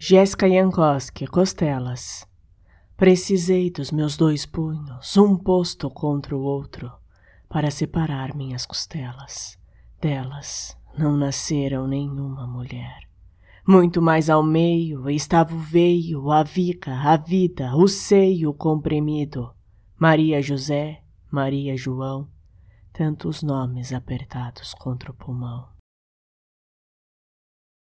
Jéssica Jankowski, costelas. Precisei dos meus dois punhos, um posto contra o outro, para separar minhas costelas. Delas não nasceram nenhuma mulher. Muito mais ao meio estava o veio, a vica, a vida, o seio comprimido. Maria José, Maria João, tantos nomes apertados contra o pulmão.